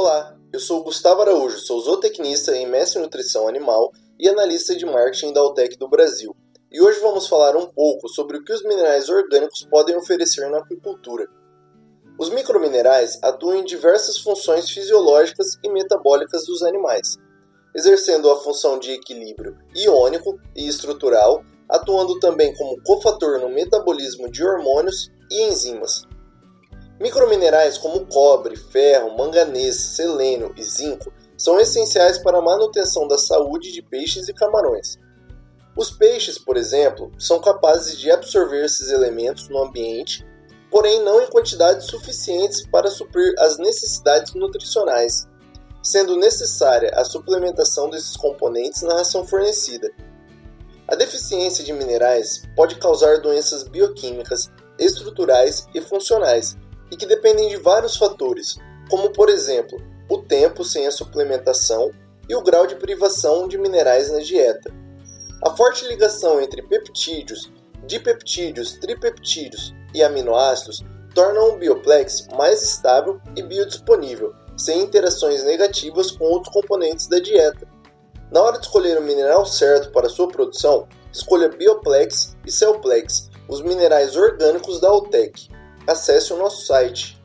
Olá, eu sou Gustavo Araújo, sou zootecnista em mestre em nutrição animal e analista de marketing da Altec do Brasil. E hoje vamos falar um pouco sobre o que os minerais orgânicos podem oferecer na aquicultura. Os microminerais atuam em diversas funções fisiológicas e metabólicas dos animais, exercendo a função de equilíbrio iônico e estrutural, atuando também como cofator no metabolismo de hormônios e enzimas. Microminerais como cobre, ferro, manganês, selênio e zinco são essenciais para a manutenção da saúde de peixes e camarões. Os peixes, por exemplo, são capazes de absorver esses elementos no ambiente, porém não em quantidades suficientes para suprir as necessidades nutricionais, sendo necessária a suplementação desses componentes na ração fornecida. A deficiência de minerais pode causar doenças bioquímicas, estruturais e funcionais e que dependem de vários fatores, como por exemplo o tempo sem a suplementação e o grau de privação de minerais na dieta. A forte ligação entre peptídeos, dipeptídeos, tripeptídeos e aminoácidos tornam o bioplex mais estável e biodisponível, sem interações negativas com outros componentes da dieta. Na hora de escolher o mineral certo para sua produção, escolha Bioplex e Cellplex, os minerais orgânicos da Altec acesse o nosso site